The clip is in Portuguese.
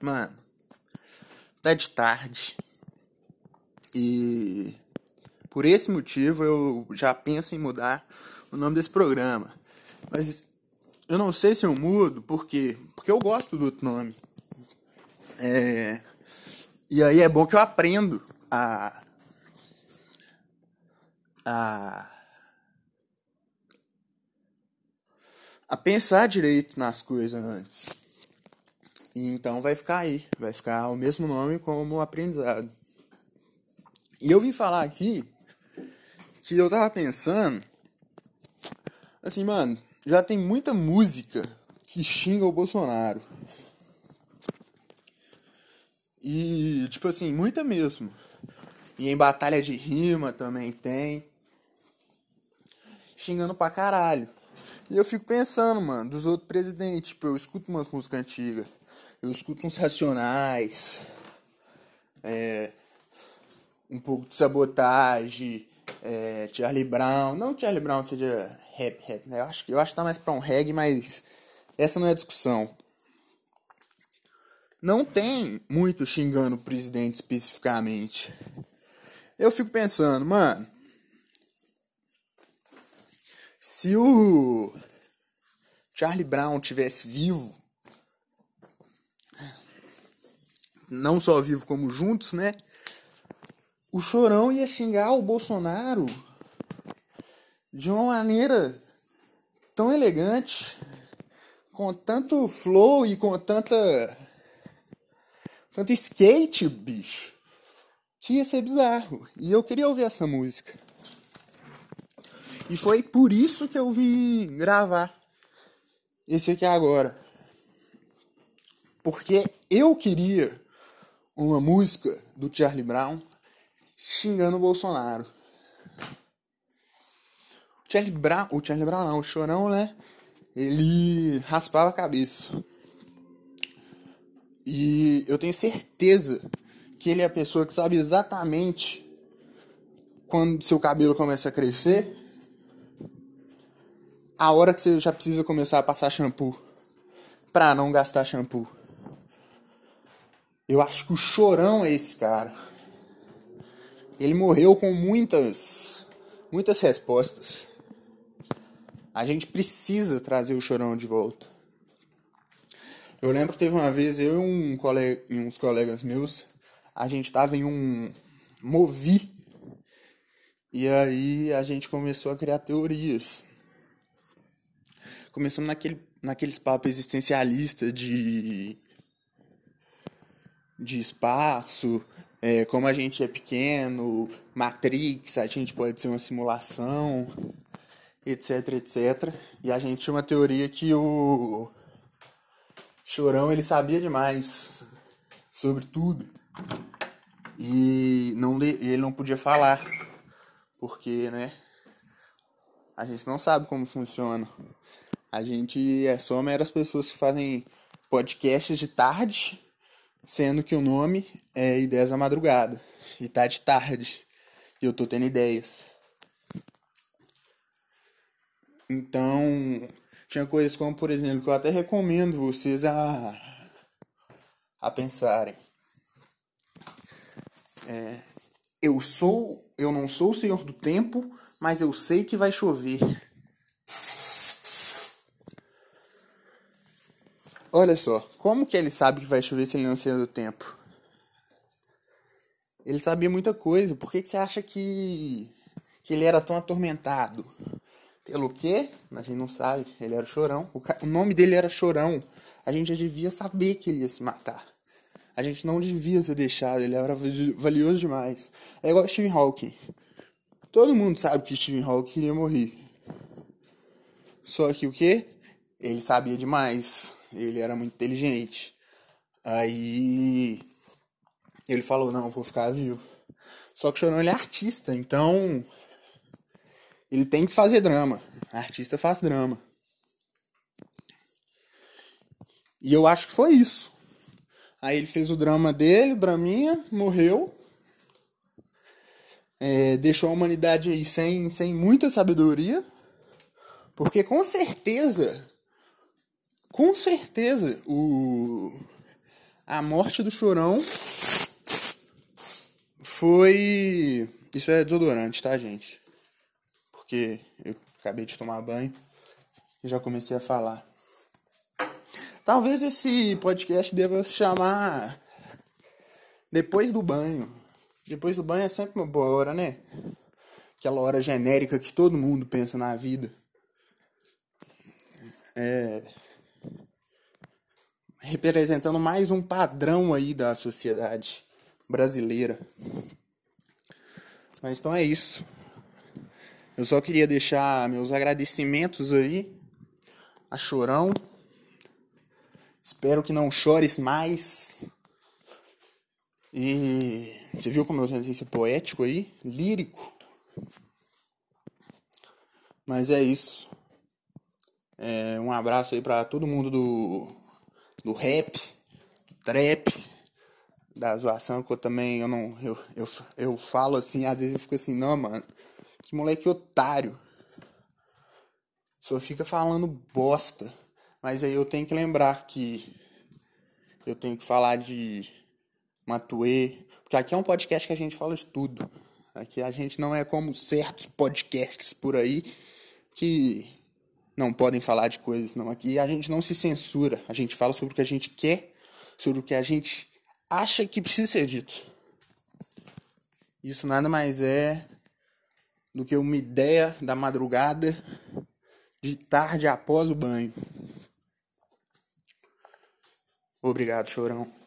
Mano, tá de tarde. E por esse motivo eu já penso em mudar o nome desse programa. Mas eu não sei se eu mudo, por quê? Porque eu gosto do outro nome. É... E aí é bom que eu aprendo a. a. a pensar direito nas coisas antes. E então vai ficar aí, vai ficar o mesmo nome como aprendizado. E eu vim falar aqui que eu tava pensando assim, mano, já tem muita música que xinga o Bolsonaro. E, tipo assim, muita mesmo. E em batalha de rima também tem. Xingando pra caralho. E eu fico pensando, mano, dos outros presidentes. Tipo, eu escuto umas músicas antigas. Eu escuto uns Racionais. É, um pouco de sabotagem. É, Charlie Brown. Não Charlie Brown seja rap, rap, né? Eu acho, eu acho que tá mais pra um reggae, mas essa não é a discussão. Não tem muito xingando o presidente especificamente. Eu fico pensando, mano. Se o Charlie Brown tivesse vivo, não só vivo como juntos, né? O Chorão ia xingar o Bolsonaro de uma maneira tão elegante, com tanto flow e com tanta tanto skate, bicho, que ia ser bizarro. E eu queria ouvir essa música. E foi por isso que eu vim gravar esse aqui agora. Porque eu queria uma música do Charlie Brown xingando o Bolsonaro. O Charlie Brown, o Charlie Brown não, o Chorão, né? Ele raspava a cabeça. E eu tenho certeza que ele é a pessoa que sabe exatamente quando seu cabelo começa a crescer, a hora que você já precisa começar a passar shampoo para não gastar shampoo. Eu acho que o Chorão é esse cara. Ele morreu com muitas, muitas respostas. A gente precisa trazer o Chorão de volta. Eu lembro que teve uma vez eu e um colega, uns colegas meus, a gente tava em um movi e aí a gente começou a criar teorias. Começamos naquele, naqueles papos existencialistas de de espaço, é, como a gente é pequeno, Matrix, a gente pode ser uma simulação, etc, etc. E a gente tinha uma teoria que o Chorão ele sabia demais sobre tudo e não ele não podia falar porque, né? A gente não sabe como funciona. A gente é só meras pessoas que fazem podcasts de tarde sendo que o nome é Ideias da Madrugada e tá de tarde e eu tô tendo ideias. Então, tinha coisas como, por exemplo, que eu até recomendo vocês a, a pensarem. É, eu sou, eu não sou o senhor do tempo, mas eu sei que vai chover. Olha só, como que ele sabe que vai chover se ele não ser do tempo? Ele sabia muita coisa. Por que, que você acha que, que ele era tão atormentado? Pelo quê? A gente não sabe. Ele era chorão. O, o nome dele era chorão. A gente já devia saber que ele ia se matar. A gente não devia ter deixado. Ele era valioso demais. É igual Stephen Hawking. Todo mundo sabe que Stephen Hawking iria morrer. Só que o quê? Ele sabia demais ele era muito inteligente. Aí ele falou, não, vou ficar vivo. Só que o Chorão ele é artista, então ele tem que fazer drama. artista faz drama. E eu acho que foi isso. Aí ele fez o drama dele, o draminha, morreu. É, deixou a humanidade aí sem, sem muita sabedoria. Porque com certeza com certeza o a morte do chorão foi. Isso é desodorante, tá, gente? Porque eu acabei de tomar banho e já comecei a falar. Talvez esse podcast deva se chamar Depois do banho. Depois do banho é sempre uma boa hora, né? Aquela hora genérica que todo mundo pensa na vida. É. Representando mais um padrão aí da sociedade brasileira. Mas então é isso. Eu só queria deixar meus agradecimentos aí a Chorão. Espero que não chores mais. E você viu como eu tentei ser poético aí? Lírico. Mas é isso. É, um abraço aí para todo mundo do, do rap, do trap, da zoação, que eu também eu não. Eu, eu, eu falo assim, às vezes eu fico assim, não, mano, que moleque otário. Só fica falando bosta. Mas aí eu tenho que lembrar que eu tenho que falar de Matuê. Porque aqui é um podcast que a gente fala de tudo. Aqui a gente não é como certos podcasts por aí que não podem falar de coisas, não. Aqui a gente não se censura. A gente fala sobre o que a gente quer, sobre o que a gente acha que precisa ser dito. Isso nada mais é do que uma ideia da madrugada de tarde após o banho. Obrigado, chorão.